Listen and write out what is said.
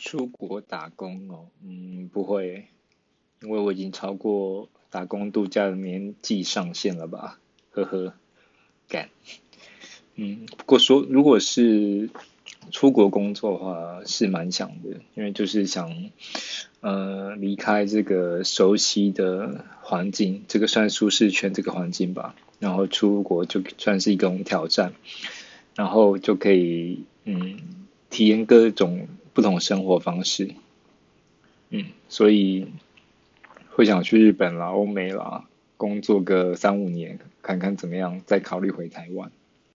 出国打工哦，嗯，不会，因为我已经超过打工度假的年纪上限了吧，呵呵，干，嗯，不过说如果是出国工作的话，是蛮想的，因为就是想，呃，离开这个熟悉的环境，这个算舒适圈这个环境吧，然后出国就算是一种挑战，然后就可以，嗯，体验各种。不同生活方式，嗯，所以会想去日本啦、欧美啦工作个三五年，看看怎么样，再考虑回台湾。